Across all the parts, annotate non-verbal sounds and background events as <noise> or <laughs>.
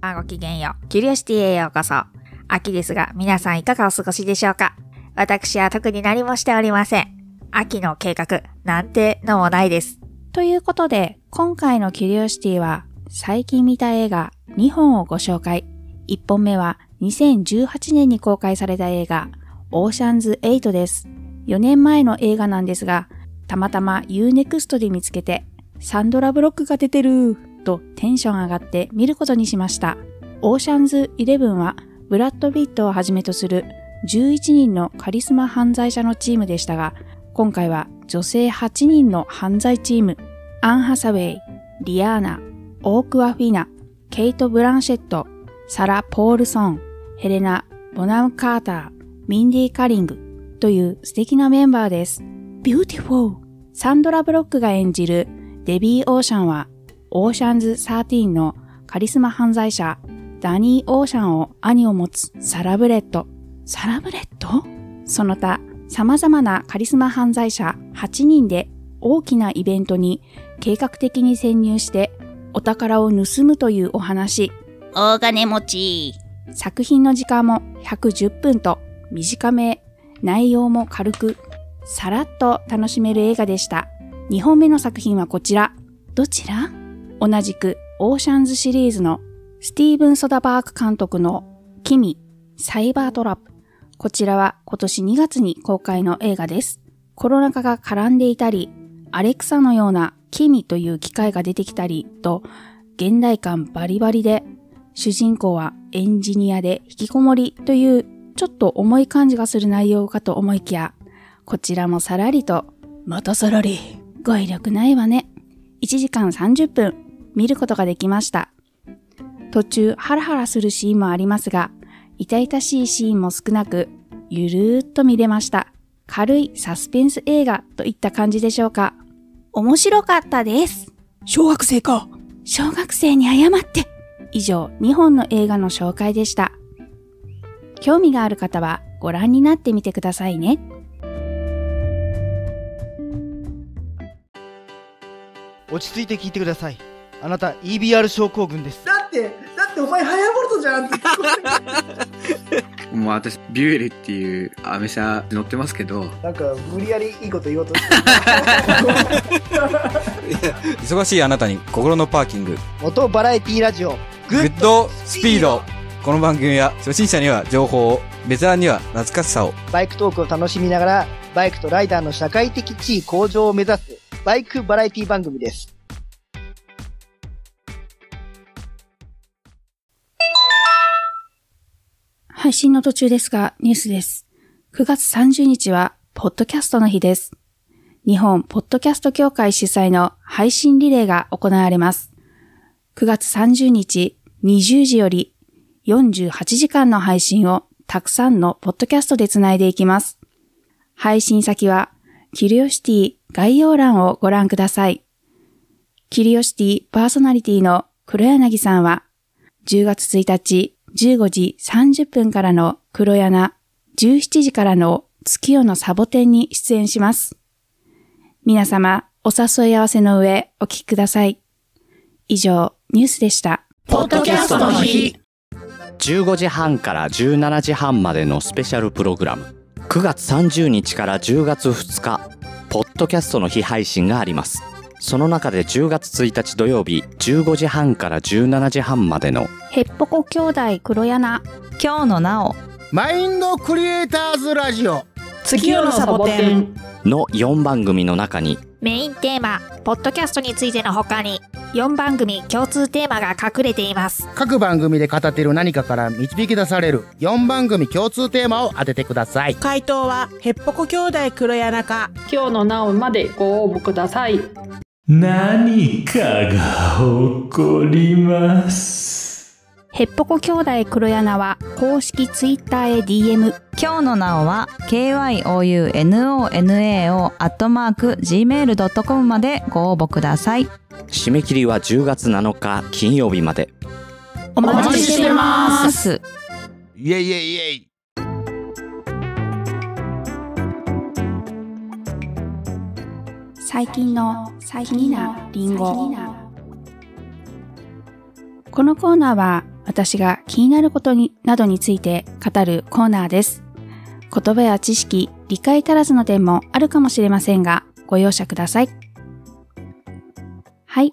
あごきげんよう。キュリオシティへようこそ。秋ですが、皆さんいかがお過ごしでしょうか？私は特に何もしておりません。秋の計画、なんてのもないです。ということで、今回のキュリオシティは、最近見た映画2本をご紹介。1本目は2018年に公開された映画、オーシャンズ8です。4年前の映画なんですが、たまたま Unext で見つけて、サンドラブロックが出てるとテンション上がって見ることにしました。オーシャンズ11はブラッド・ビットをはじめとする11人のカリスマ犯罪者のチームでしたが、今回は女性8人の犯罪チーム、アン・ハサウェイ、リアーナ、オーク・アフィナ、ケイト・ブランシェット、サラ・ポールソン、ヘレナ・ボナム・カーター、ミンディ・カリングという素敵なメンバーです。beautiful サンドラ・ブロックが演じるデビー・オーシャンはオーシャンズ13のカリスマ犯罪者、ダニー・オーシャンを兄を持つサラブレッド。サラブレッドその他、様々なカリスマ犯罪者8人で大きなイベントに計画的に潜入してお宝を盗むというお話。大金持ち。作品の時間も110分と短め、内容も軽く、さらっと楽しめる映画でした。2本目の作品はこちら。どちら？同じくオーシャンズシリーズのスティーブン・ソダバーク監督の君、サイバートラップ。こちらは今年2月に公開の映画です。コロナ禍が絡んでいたり、アレクサのような君という機械が出てきたりと、現代感バリバリで、主人公はエンジニアで引きこもりというちょっと重い感じがする内容かと思いきや、こちらもさらりと、またさらり、語彙力ないわね。1時間30分、見ることができました。途中ハラハラするシーンもありますが、痛々しいシーンも少なく、ゆるーっと見れました。軽いサスペンス映画といった感じでしょうか。面白かったです。小学生か。小学生に謝って。以上、2本の映画の紹介でした。興味がある方はご覧になってみてくださいね。落ち着いて聞いてください。あなた EBR 症候群です。だって、だってお前ハヤボルトじゃんって <laughs> もう私、ビュエルっていうアメ車乗ってますけど。なんか、無理やりいいこと言おうとして <laughs> 忙しいあなたに心のパーキング。モトバラエティラジオ、グッドスピード。この番組は初心者には情報を、ベテランには懐かしさを。バイクトークを楽しみながら、バイクとライダーの社会的地位向上を目指す、バイクバラエティ番組です。配信の途中ですが、ニュースです。9月30日は、ポッドキャストの日です。日本ポッドキャスト協会主催の配信リレーが行われます。9月30日20時より48時間の配信をたくさんのポッドキャストでつないでいきます。配信先は、キュリオシティ概要欄をご覧ください。キリオシティパーソナリティの黒柳さんは、10月1日15時30分からの黒柳、17時からの月夜のサボテンに出演します。皆様、お誘い合わせの上、お聞きください。以上、ニュースでした。ポッドキャストの日。15時半から17時半までのスペシャルプログラム。9月30日から10月2日ポッドキャストの日配信があります。その中で10月1日土曜日15時半から17時半までの。ヘッポコ兄弟黒柳。今日のなお。マインドクリエイターズラジオ。月夜のサボテン。の4番組の中にメインテーマ、ポッドキャストについての他に4番組共通テーマが隠れています。各番組で語っている何かから導き出される4番組共通テーマを当ててください。回答はヘッポコ兄弟黒柳か今日のなおまでご応募ください。何かが起こります。へっぽこ兄弟黒柳は公式ツイッターへ DM。今日のなおは kyounonao アットマーク gmail.com までご応募ください。締め切りは10月7日金曜日まで。お待ちしてますイエイイエイイエイ最近の最近なりんごこのコーナーは私が気になることになどについて語るコーナーです。言葉や知識、理解足らずの点もあるかもしれませんが、ご容赦ください。はい。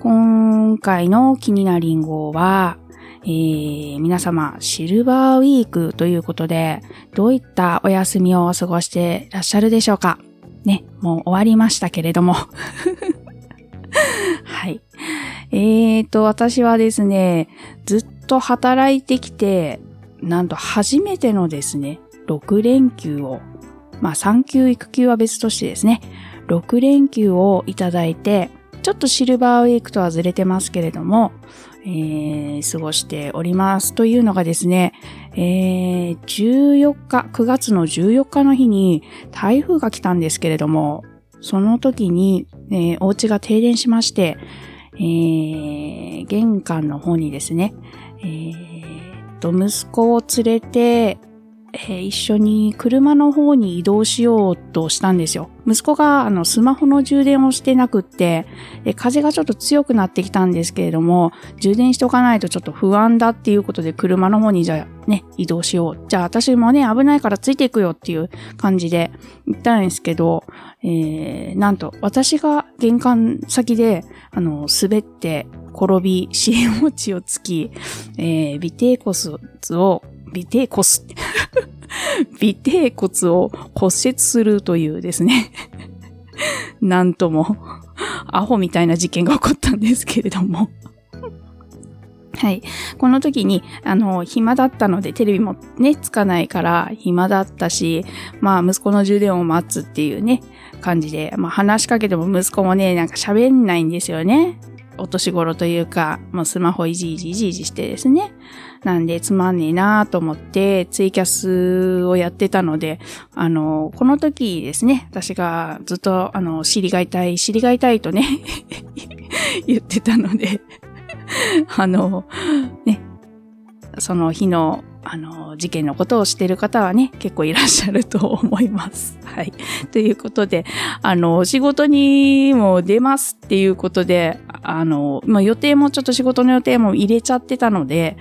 今回の気になるリンゴは、えー、皆様、シルバーウィークということで、どういったお休みを過ごしていらっしゃるでしょうかね、もう終わりましたけれども。<laughs> はい。えーと、私はですね、ずっと働いてきて、なんと初めてのですね、6連休を、まあ3級育休は別としてですね、6連休をいただいて、ちょっとシルバーウィークとはずれてますけれども、えー、過ごしております。というのがですね、えー、14日、9月の14日の日に台風が来たんですけれども、その時に、えー、お家が停電しまして、えー、玄関の方にですね、えー、と、息子を連れて、えー、一緒に車の方に移動しようとしたんですよ。息子があのスマホの充電をしてなくって、で風がちょっと強くなってきたんですけれども、充電しておかないとちょっと不安だっていうことで車の方にじゃあね、移動しよう。じゃあ私もね、危ないからついていくよっていう感じで行ったんですけど、えー、なんと私が玄関先で、あの、滑って転び、支援持ちをつき、えー、尾低骨を尾低骨 <laughs> 尾低骨を骨折するというですね <laughs> なんとも、アホみたいな事件が起こったんですけれども <laughs> はい。この時に、あの、暇だったので、テレビもね、つかないから、暇だったし、まあ、息子の充電を待つっていうね、感じで、まあ、話しかけても息子もね、なんか喋んないんですよね。お年頃というか、もうスマホいじいじいじいじしてですね。なんでつまんねえなと思ってツイキャスをやってたので、あの、この時ですね、私がずっとあの、知りがいたい、知りがいたいとね、<laughs> 言ってたので、あの、ね、その日のあの、事件のことをしている方はね、結構いらっしゃると思います。<laughs> はい。ということで、あの、仕事にも出ますっていうことで、あの、まあ、予定もちょっと仕事の予定も入れちゃってたので、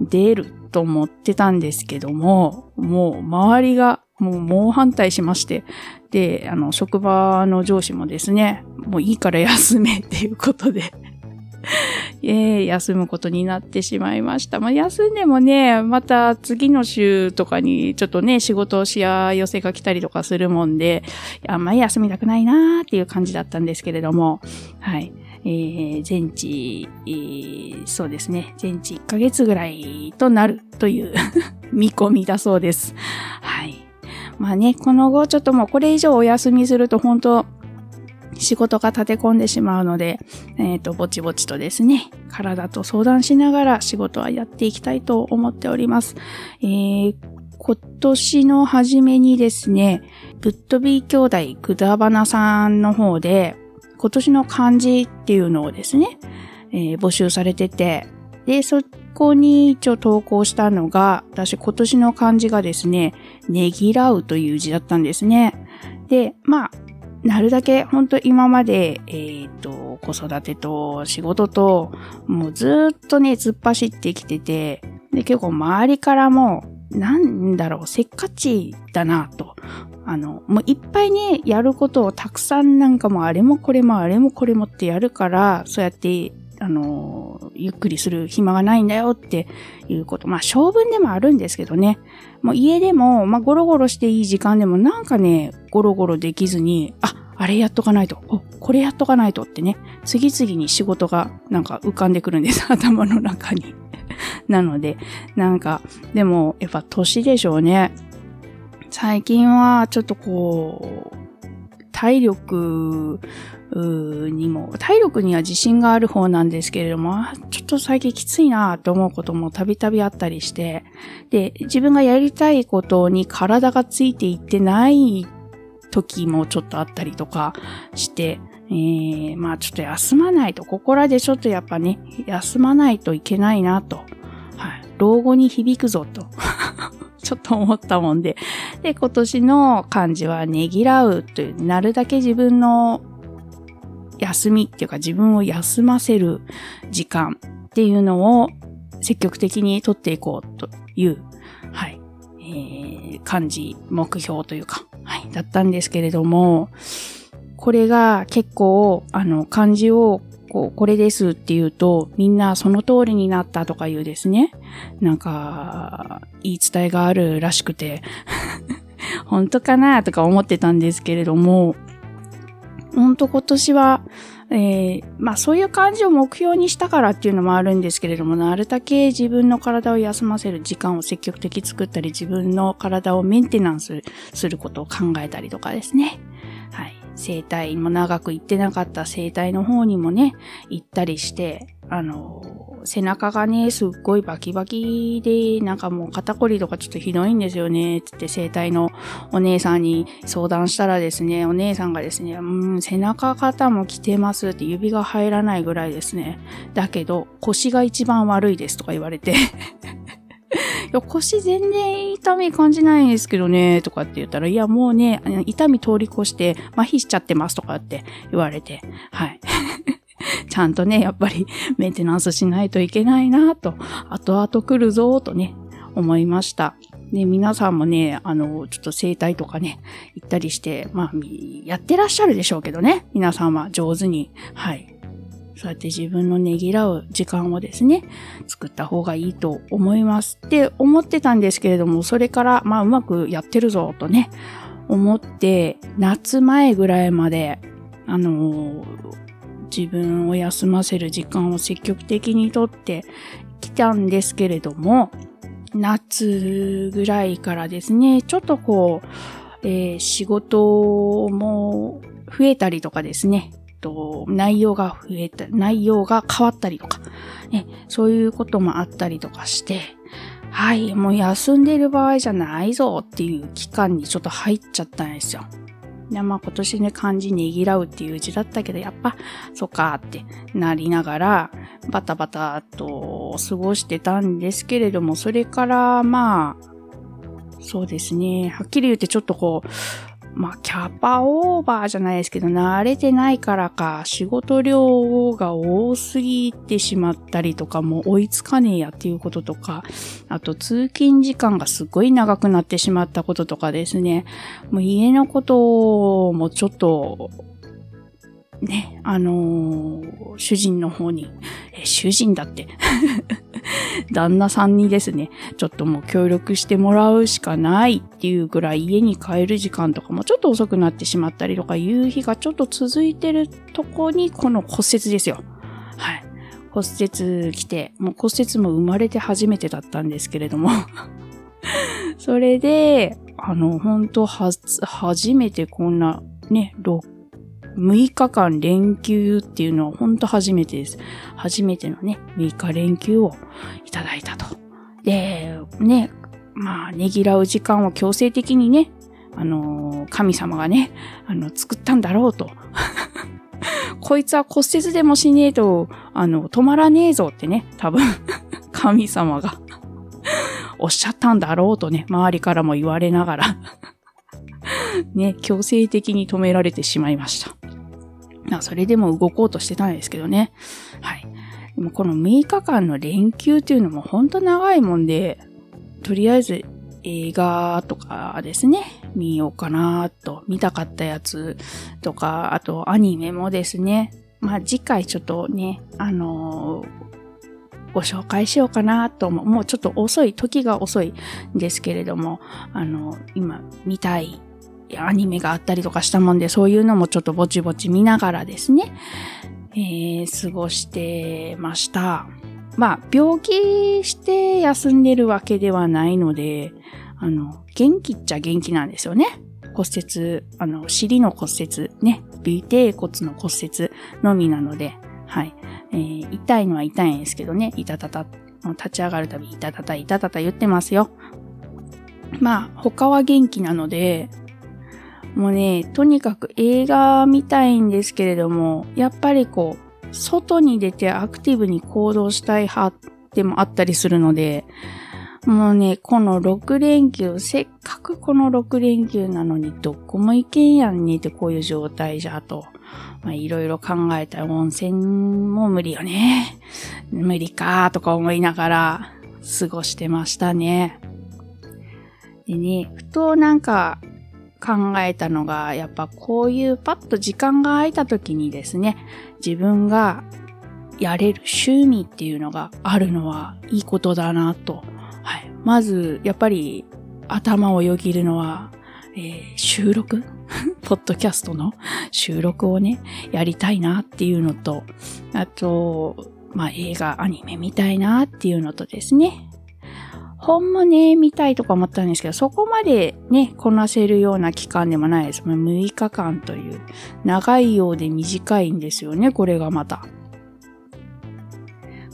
出ると思ってたんですけども、もう周りがもう猛反対しまして、で、あの、職場の上司もですね、もういいから休めっていうことで、<laughs> えー、休むことになってしまいました。まあ、休んでもね、また次の週とかにちょっとね、仕事をしや寄せが来たりとかするもんで、あんまり休みたくないなーっていう感じだったんですけれども、はい。えー、全治、えー、そうですね、全治1ヶ月ぐらいとなるという <laughs> 見込みだそうです。はい。まあね、この後ちょっともうこれ以上お休みすると本当仕事が立て込んでしまうので、えっ、ー、と、ぼちぼちとですね、体と相談しながら仕事はやっていきたいと思っております。えー、今年の初めにですね、ぶっ飛び兄弟ぐだばなさんの方で、今年の漢字っていうのをですね、えー、募集されてて、で、そこに一応投稿したのが、私今年の漢字がですね、ねぎらうという字だったんですね。で、まあ、なるだけ本当今まで、えっ、と、子育てと仕事と、もうずっとね、突っ走ってきてて、で、結構周りからも、なんだろう、せっかちだなと。あの、もういっぱいね、やることをたくさんなんかもあれもこれもあれもこれもってやるから、そうやって、あの、ゆっくりする暇がないんだよっていうこと。まあ、性分でもあるんですけどね。もう家でも、まあ、ゴロゴロしていい時間でもなんかね、ゴロゴロできずに、あ、あれやっとかないと、お、これやっとかないとってね、次々に仕事がなんか浮かんでくるんです、<laughs> 頭の中に。<laughs> なので、なんか、でも、やっぱ年でしょうね。最近はちょっとこう、体力にも、体力には自信がある方なんですけれども、ちょっと最近きついなと思うこともたびたびあったりして、で、自分がやりたいことに体がついていってない時もちょっとあったりとかして、えー、まあちょっと休まないと、ここらでちょっとやっぱね、休まないといけないなと。はい。老後に響くぞと。<laughs> ちょっと思ったもんで。で、今年の漢字はねぎらうという、なるだけ自分の休みっていうか自分を休ませる時間っていうのを積極的に取っていこうという、はい、えー、漢字、目標というか、はい、だったんですけれども、これが結構、あの、漢字をこう、これですって言うと、みんなその通りになったとか言うですね。なんか、言い伝えがあるらしくて、<laughs> 本当かなとか思ってたんですけれども、本当今年は、えー、まあそういう感じを目標にしたからっていうのもあるんですけれども、なるだけ自分の体を休ませる時間を積極的作ったり、自分の体をメンテナンスすることを考えたりとかですね。生体も長く行ってなかった生体の方にもね、行ったりして、あの、背中がね、すっごいバキバキで、なんかもう肩こりとかちょっとひどいんですよね、つって生体のお姉さんに相談したらですね、お姉さんがですね、うん、背中肩も来てますって指が入らないぐらいですね。だけど、腰が一番悪いですとか言われてや、腰全然痛み感じないんですけどね、とかって言ったら、いや、もうね、痛み通り越して麻痺しちゃってますとかって言われて、はい。<laughs> ちゃんとね、やっぱりメンテナンスしないといけないなと、後々来るぞとね、思いました。ね、皆さんもね、あの、ちょっと整体とかね、行ったりして、まあ、やってらっしゃるでしょうけどね。皆さんは上手に、はい、そうやって自分のねぎらう時間をですね、作った方がいいと思いますって思ってたんですけれども、それから、まあうまくやってるぞとね、思って、夏前ぐらいまで、あの、自分を休ませる時間を積極的にとってきたんですけれども、夏ぐらいからですね、ちょっとこう、えー、仕事も増えたりとかですね、と、内容が増えた、内容が変わったりとか、ね、そういうこともあったりとかして、はい、もう休んでる場合じゃないぞっていう期間にちょっと入っちゃったんですよ。で、まあ今年ね、漢字ねぎらうっていう字だったけど、やっぱ、そっかってなりながら、バタバタと過ごしてたんですけれども、それからまあ、そうですね、はっきり言ってちょっとこう、まあ、キャパオーバーじゃないですけど、慣れてないからか、仕事量が多すぎてしまったりとか、もう追いつかねえやっていうこととか、あと通勤時間がすごい長くなってしまったこととかですね、もう家のこともちょっと、ね、あのー、主人の方に、え、主人だって <laughs> 旦那さんにですね、ちょっともう協力してもらうしかないっていうぐらい家に帰る時間とかもちょっと遅くなってしまったりとかいう日がちょっと続いてるとこにこの骨折ですよ。はい。骨折来て、もう骨折も生まれて初めてだったんですけれども <laughs> それで、あの、本当は、初めてこんな、ね、6 6日間連休っていうのは本当初めてです。初めてのね、6日連休をいただいたと。で、ね、まあ、ねぎらう時間を強制的にね、あの、神様がね、あの、作ったんだろうと。<laughs> こいつは骨折でもしねえと、あの、止まらねえぞってね、多分 <laughs> 神様が <laughs> おっしゃったんだろうとね、周りからも言われながらね、強制的に止められてしまいました。まあ、それでも動こうとしてたんですけどね。はい。でもこの6日間の連休っていうのもほんと長いもんで、とりあえず映画とかですね、見ようかなと、見たかったやつとか、あとアニメもですね、まあ次回ちょっとね、あのー、ご紹介しようかなと思う。もうちょっと遅い、時が遅いんですけれども、あの、今見たいアニメがあったりとかしたもんで、そういうのもちょっとぼちぼち見ながらですね、えー、過ごしてました。まあ、病気して休んでるわけではないので、あの、元気っちゃ元気なんですよね。骨折、あの、尻の骨折、ね、尾低骨の骨折のみなので、はい。えー、痛いのは痛いんですけどね、いたたた、立ち上がるたびいたたた、いたたた言ってますよ。まあ、他は元気なので、もうね、とにかく映画見たいんですけれども、やっぱりこう、外に出てアクティブに行動したい派でもあったりするので、もうね、この6連休、せっかくこの6連休なのにどこも行けんやんねってこういう状態じゃと。まあいろいろ考えたら温泉も無理よね。無理かとか思いながら過ごしてましたね。でね、ふとなんか考えたのが、やっぱこういうパッと時間が空いた時にですね、自分がやれる趣味っていうのがあるのはいいことだなと。はい。まず、やっぱり頭をよぎるのは、えー、収録？<laughs> ポッドキャストの？収録をね、やりたいなっていうのと、あと、まあ映画、アニメ見たいなっていうのとですね。本もね、見たいとか思ったんですけど、そこまでね、こなせるような期間でもないです。6日間という、長いようで短いんですよね、これがまた。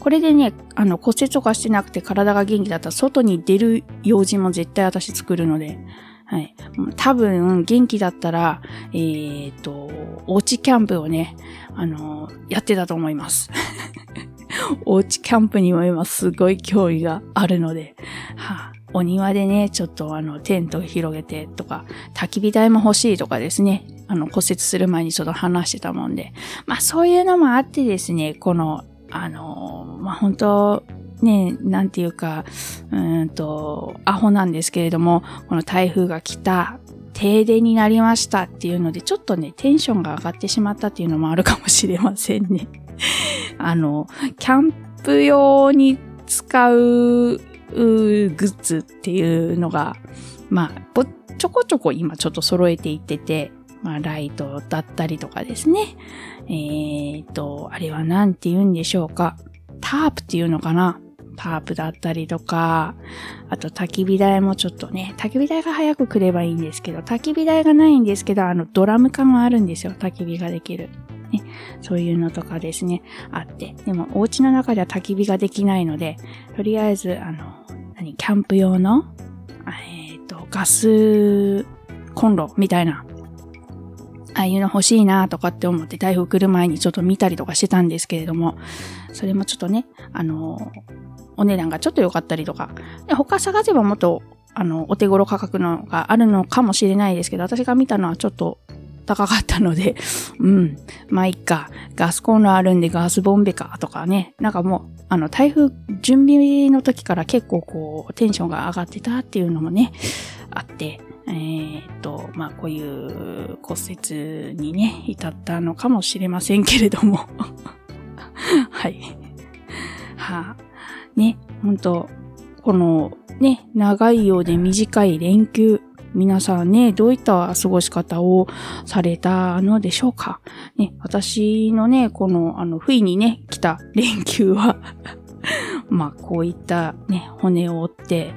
これでね、あの骨折とかしてなくて体が元気だったら外に出る用事も絶対私作るので、はい。多分、元気だったら、えっ、と、おうちキャンプをね、あのやってたと思います。<laughs> <laughs> おうちキャンプにも今すごい興味があるので、はあ、お庭でね、ちょっとあの、テント広げてとか、焚き火台も欲しいとかですね、あの、骨折する前にちょっと話してたもんで、まあそういうのもあってですね、この、あの、まあ、本当ね、なんていうか、うんと、アホなんですけれども、この台風が来た、停電になりましたっていうので、ちょっとね、テンションが上がってしまったっていうのもあるかもしれませんね。<laughs> あの、キャンプ用に使うグッズっていうのが、まあ、ちょこちょこ今ちょっと揃えていってて、まあ、ライトだったりとかですね。えっ、ー、と、あれは何て言うんでしょうか。タープっていうのかなタープだったりとか、あと焚き火台もちょっとね、焚き火台が早く来ればいいんですけど、焚き火台がないんですけど、あのドラム缶はあるんですよ、焚き火ができる。ね、そういうのとかですね、あって。でも、お家の中では焚き火ができないので、とりあえず、あの、何、キャンプ用の、えっ、ー、と、ガスコンロみたいなああいうの欲しいなとかって思って台風来る前にちょっと見たりとかしてたんですけれども、それもちょっとね、あの、お値段がちょっと良かったりとか、で他探せばもっと、あの、お手頃価格のがあるのかもしれないですけど、私が見たのはちょっと高かったので、<laughs> うん、まあいっか、ガスコンロあるんでガスボンベかとかね、なんかもう、あの、台風準備の時から結構こう、テンションが上がってたっていうのもね、あって、えー、っと、まあ、こういう骨折にね、至ったのかもしれませんけれども。<laughs> はい。はあ、ね、本当このね、長いようで短い連休、皆さんね、どういった過ごし方をされたのでしょうか？ね、私のね、この、あの、不意にね、来た連休は <laughs> まあ、こういったね、骨を折って、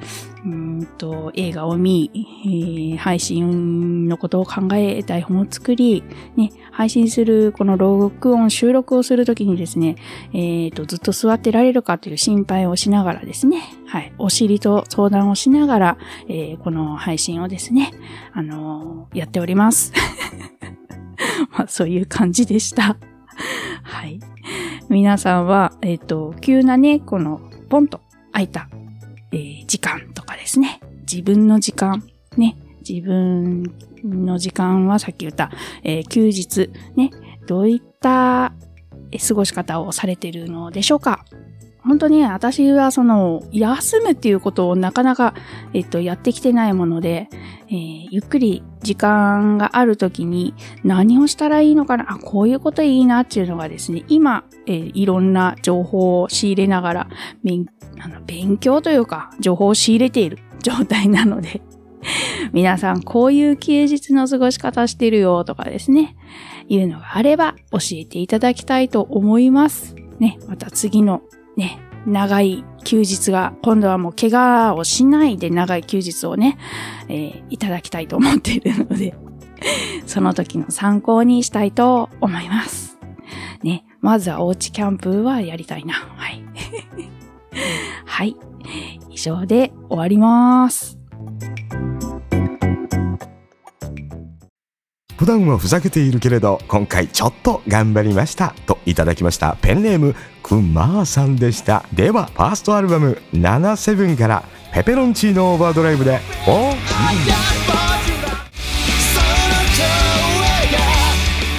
うんと映画を見、えー、配信のことを考え、台本を作り、ね、配信する、この録音、収録をするときにですね、えっ、ー、と、ずっと座ってられるかという心配をしながらですね、はい、お尻と相談をしながら、えー、この配信をですね、あの、やっております。<laughs> まあ、そういう感じでした。はい。皆さんは、えっ、と、急なね、この、ポンと開いたえー、時間とかですね。自分の時間、ね。自分の時間はさっき言った、えー、休日、ね。どういった過ごし方をされてるのでしょうか本当に私はその、休むっていうことをなかなか、えっと、やってきてないもので、えー、ゆっくり時間がある時に何をしたらいいのかな、あ、こういうこといいなっていうのがですね、今、えー、いろんな情報を仕入れながら勉あの勉強というか情報を仕入れている状態なので <laughs> 皆さんこういう休日の過ごし方してるよとかですね、いうのがあれば教えていただきたいと思います。ね、また次のね、長い休日が、今度はもう怪我をしないで長い休日をね、えー、いただきたいと思っているので <laughs> その時の参考にしたいと思います。ね、まずはおうちキャンプはやりたいな。はい。はい。以上で終わります。普段はふざけているけれど、今回ちょっと頑張りました。といただきました。ペンネーム、くまーさんでしたではファーストアルバム「77」から「ペペロンチーノオーバードライブ」で「お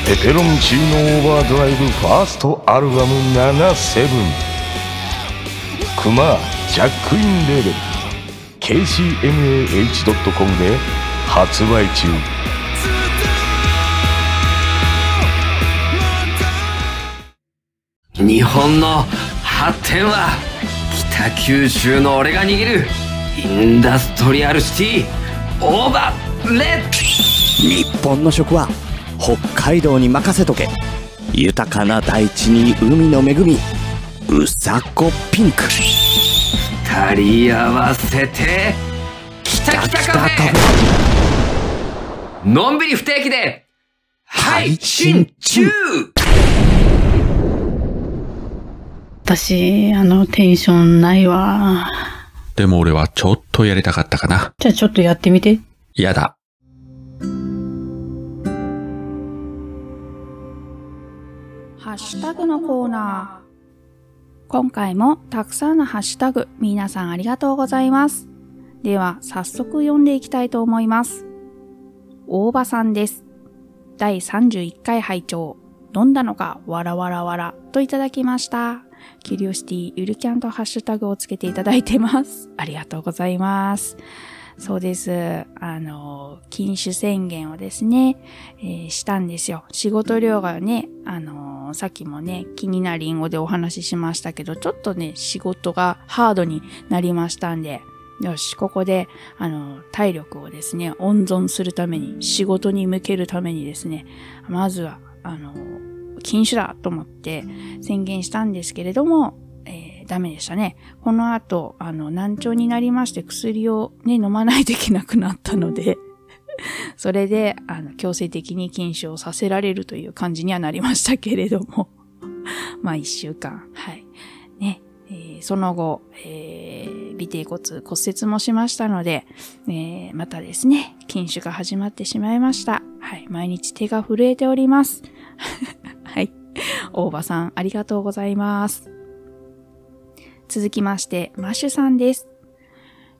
ペペロンチーノオーバードライブファーストアルバム77クマジャックインレーベル KCMAH.com で発売中。日本の発展は北九州の俺が握るインダストリアルシティオーバーレッ日本の食は北海道に任せとけ。豊かな大地に海の恵みうさこピンク二人合わせてきたきたカフェのんびり不定期で配信中私、あの、テンションないわ。でも俺はちょっとやりたかったかな。じゃあちょっとやってみて。やだ。ハッシュタグのコーナー。今回もたくさんのハッシュタグ、皆さんありがとうございます。では、早速読んでいきたいと思います。大場さんです。第31回拝聴飲んだのか、わらわらわら、といただきました。キュリオシティゆるキャンとハッシュタグをつけていただいてます。ありがとうございます。そうです。あの、禁酒宣言をですね、えーしたんですよ。仕事量がね、あの、さっきもね、気になりんごでお話ししましたけど、ちょっとね、仕事がハードになりましたんで、よし、ここで、あの、体力をですね、温存するために、仕事に向けるためにですね、まずは、あの、禁酒だと思って宣言したんですけれども、ダメでしたね。この後、あの、難聴になりまして薬をね、飲まないといけなくなったので、<laughs> それで、あの、強制的に禁酒をさせられるという感じにはなりましたけれども、<laughs> まあ一週間、はい。ね、えーその後、えー尾低骨骨折もしましたので、えーまたですね、禁酒が始まってしまいました。はい。毎日手が震えております。<laughs> はい。大場さん、ありがとうございます。続きまして、マッシュさんです。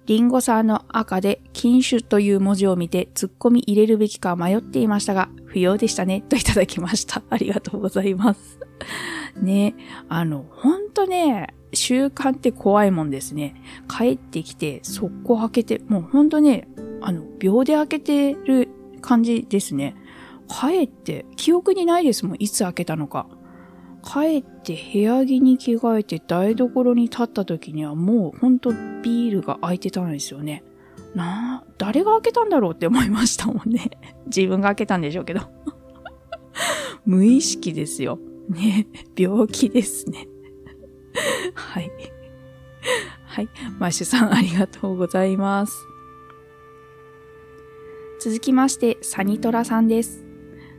リンゴさんの赤で禁酒という文字を見て突っ込み入れるべきか迷っていましたが、不要でしたね、といただきました。<laughs> ありがとうございます。<laughs> ね、あの、ほんとね、習慣って怖いもんですね。帰ってきて、速攻開けて、もうほんとね、あの、秒で開けてる感じですね。帰って、記憶にないですもん、いつ開けたのか。帰って部屋着に着替えて台所に立った時にはもうほんとビールが開いてたんですよね。なあ、誰が開けたんだろうって思いましたもんね。<laughs> 自分が開けたんでしょうけど。<laughs> 無意識ですよ。ね、病気ですね。<laughs> はい。はい。マッシュさんありがとうございます。続きまして、サニトラさんです。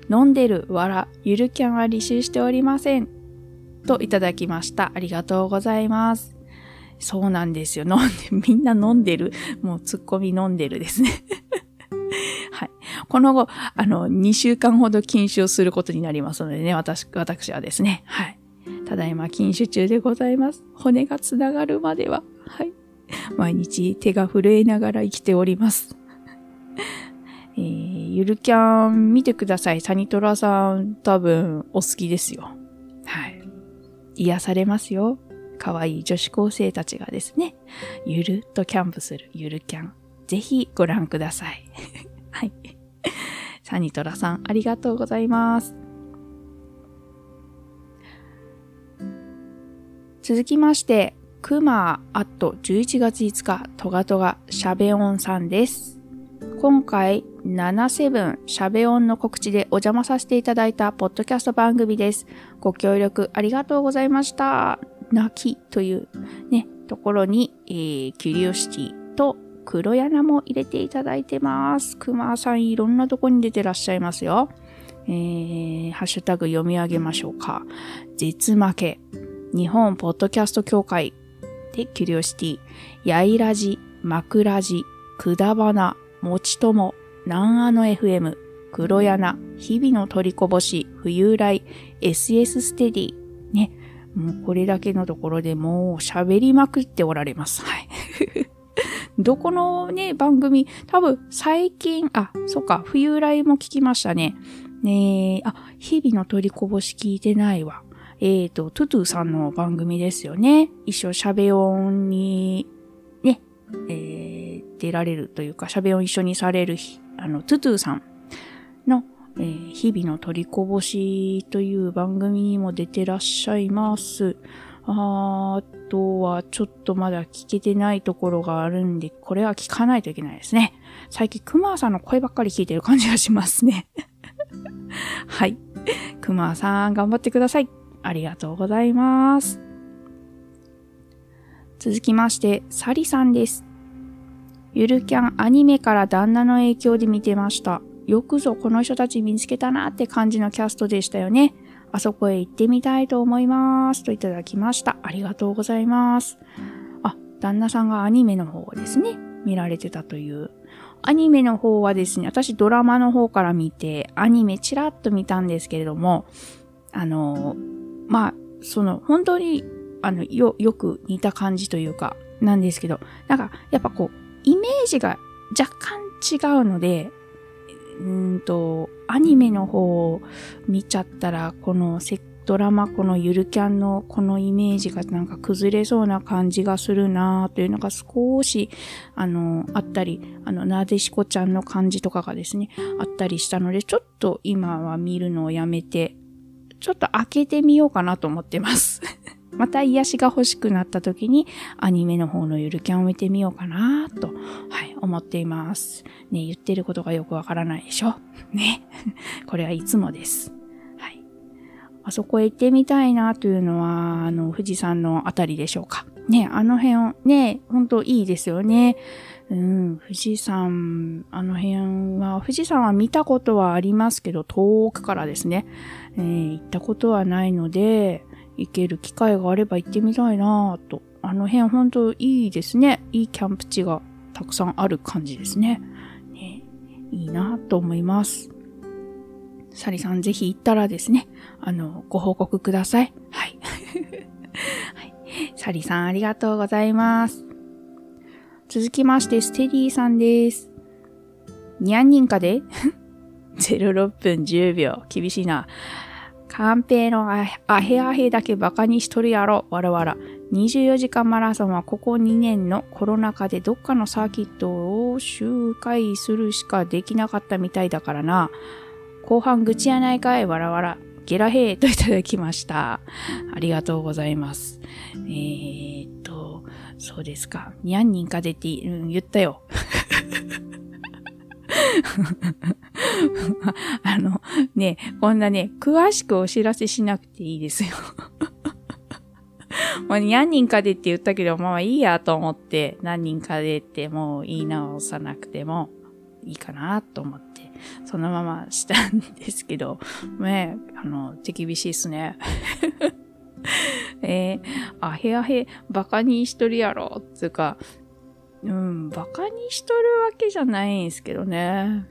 飲んでるわら、ゆるキャンは履修しておりません。といただきました。ありがとうございます。そうなんですよ。飲んで、<laughs> みんな飲んでる。もうツッコミ飲んでるですね。<laughs> はい。この後、あの、2週間ほど禁酒をすることになりますのでね、私、私はですね。はい。ただいま禁酒中でございます。骨がつながるまでは。はい。毎日手が震えながら生きております。<laughs> えー、ゆるキャン見てください。サニトラさん多分お好きですよ。癒されますよ。可愛い女子高生たちがですね、ゆるっとキャンプするゆるキャン。ぜひご覧ください。<laughs> はい。サニトラさん、ありがとうございます。続きまして、クマーアット11月5日、トガトガシャベオンさんです。今回、77シャベオンの告知でお邪魔させていただいたポッドキャスト番組です。ご協力ありがとうございました。泣きというね、ところに、えー、キュリオシティと黒柳も入れていただいてます。クマさんいろんなとこに出てらっしゃいますよ。えー、ハッシュタグ読み上げましょうか。絶負け。日本ポッドキャスト協会でキュリオシティ。やいらじ、まくらじ、くだばな、もちとも、なんあの FM、黒柳、日々の取りこぼし、冬来、SS ステディ。ね。もうこれだけのところでもう喋りまくっておられます。はい。<laughs> どこのね、番組、多分最近、あ、そっか、冬来も聞きましたね。ねあ、日々の取りこぼし聞いてないわ。えっ、ー、と、トゥトゥさんの番組ですよね。一緒喋音に、ね、えー、出られるというか、喋音一緒にされる日、あの、トゥトゥさんの、えー、日々の取りこぼしという番組にも出てらっしゃいます。あとはちょっとまだ聞けてないところがあるんで、これは聞かないといけないですね。最近クマさんの声ばっかり聞いてる感じがしますね。<laughs> はい。クマさん頑張ってください。ありがとうございます。続きまして、サリさんです。ゆるキャンアニメから旦那の影響で見てました。よくぞこの人たち見つけたなって感じのキャストでしたよね。あそこへ行ってみたいと思います。といただきました。ありがとうございます。あ、旦那さんがアニメの方をですね、見られてたという。アニメの方はですね、私ドラマの方から見て、アニメチラッと見たんですけれども、あの、まあ、その、本当に、あの、よ、よく似た感じというか、なんですけど、なんか、やっぱこう、イメージが若干違うので、うんと、アニメの方を見ちゃったら、このセドラマこのゆるキャンのこのイメージがなんか崩れそうな感じがするなというのが少し、あの、あったり、あの、なでしこちゃんの感じとかがですね、あったりしたので、ちょっと今は見るのをやめて、ちょっと開けてみようかなと思ってます。また癒しが欲しくなった時にアニメの方のゆるキャンを見てみようかなと、はい、思っています。ね、言ってることがよくわからないでしょ？<laughs> ね。<laughs> これはいつもです。はい。あそこへ行ってみたいなというのは、あの、富士山のあたりでしょうか。ね、あの辺、ね、ほんといいですよね。うん、富士山、あの辺は、富士山は見たことはありますけど、遠くからですね、えー、行ったことはないので、行ける機会があれば行ってみたいなぁと。あの辺ほんといいですね。いいキャンプ地がたくさんある感じですね。ねいいなぁと思います。サリさんぜひ行ったらですね、あの、ご報告ください。はい。<laughs> はい、サリさんありがとうございます。続きまして、ステディさんです。にゃん人かで <laughs> ?06 分10秒。厳しいな。カンペのアヘアヘだけバカにしとるやろ、わらわら。24時間マラソンはここ2年のコロナ禍でどっかのサーキットを周回するしかできなかったみたいだからな。後半愚痴やないかい、わらわら。ゲラヘイといただきました。<laughs> ありがとうございます。えー、っと、そうですか。にゃんにんかでて、うん、言ったよ。<laughs> あの、<laughs> ね、こんなね、詳しくお知らせしなくていいですよ。<laughs> もう何人かでって言ったけど、まあいいやと思って、何人かでってもう言い直さなくてもいいかなと思って、そのまましたんですけど、ね、あの、手厳しいっすね。<laughs> えー、あへあへ、バカにしとるやろ、つうか、うん、バカにしとるわけじゃないんですけどね。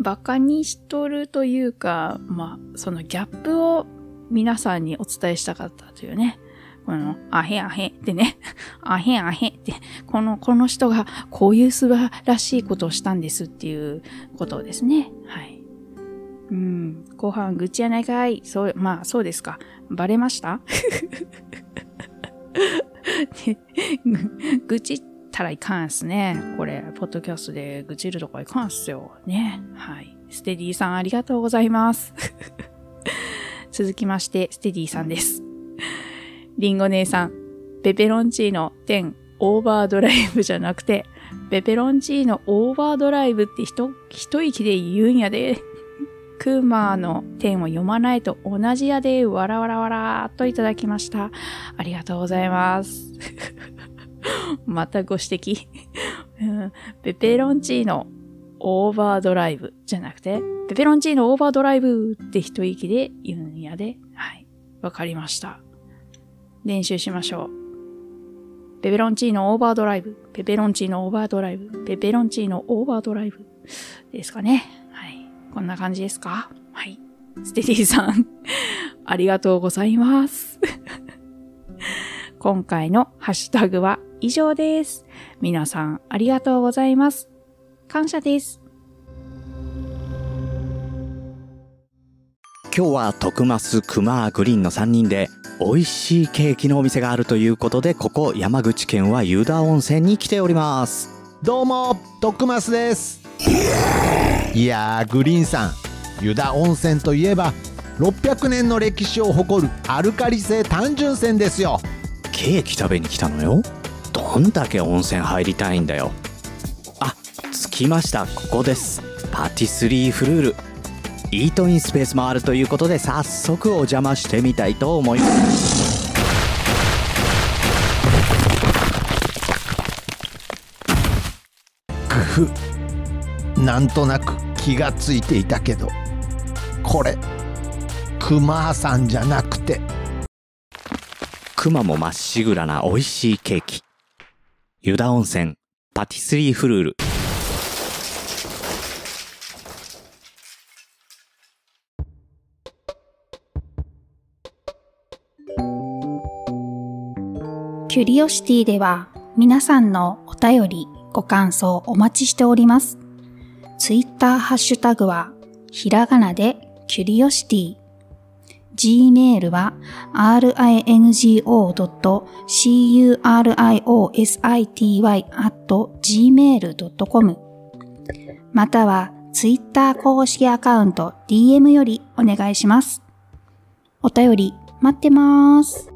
バカにしとるというか、まあ、そのギャップを皆さんにお伝えしたかったというね。この、あへあへってね、あへ <laughs> あへって、この、この人がこういう素晴らしいことをしたんですっていうことですね。はい。うん、後半愚痴やないかい。そう、まあ、そうですか。バレました？愚痴ったらいかんっすね。これ、ポッドキャストで愚痴るとかいかんっすよ。ね。はい。ステディーさんありがとうございます。<laughs> 続きまして、ステディーさんです。リンゴ姉さん、ペペロンチーノ10オーバードライブじゃなくて、ペペロンチーノオーバードライブって一、一息で言うんやで。クーマーの点を読まないと同じやで、わらわらわらーといただきました。ありがとうございます。<laughs> またご指摘 <laughs> ペペロンチーノオーバードライブじゃなくて、ペペロンチーノオーバードライブって一息で言うんやで。はい。わかりました。練習しましょう。ペペロンチーノオーバードライブ。ペペロンチーノオーバードライブ。ペペロンチーノオーバードライブ。ですかね。はい。こんな感じですか？はい。ステディさんありがとうございます。<laughs> 今回のハッシュタグは以上です。皆さんありがとうございます。感謝です。今日は徳増クマグリーンの3人で美味しいケーキのお店があるということでここ山口県は湯田温泉に来ておりますどうも徳増ですいやーグリーンさん湯田温泉といえば600年の歴史を誇るアルカリ性単純泉ですよケーキ食べに来たのよどんだけ温泉入りたいんだよ。あ着きました。ここです。パティスリーフルール。イートインスペースもあるということで早速お邪魔してみたいと思います。ふなんとなく気がついていたけど。これクマさんじゃなくて。クマもまっしぐらな美味しいケーキ湯田温泉パティスリーフルールキュリオシティでは皆さんのお便り、ご感想お待ちしております。ツイッターハッシュタグはひらがなでキュリオシティ。Gmail は ringo.curiosity.gmail.com または Twitter 公式アカウント DM よりお願いします。お便り待ってます。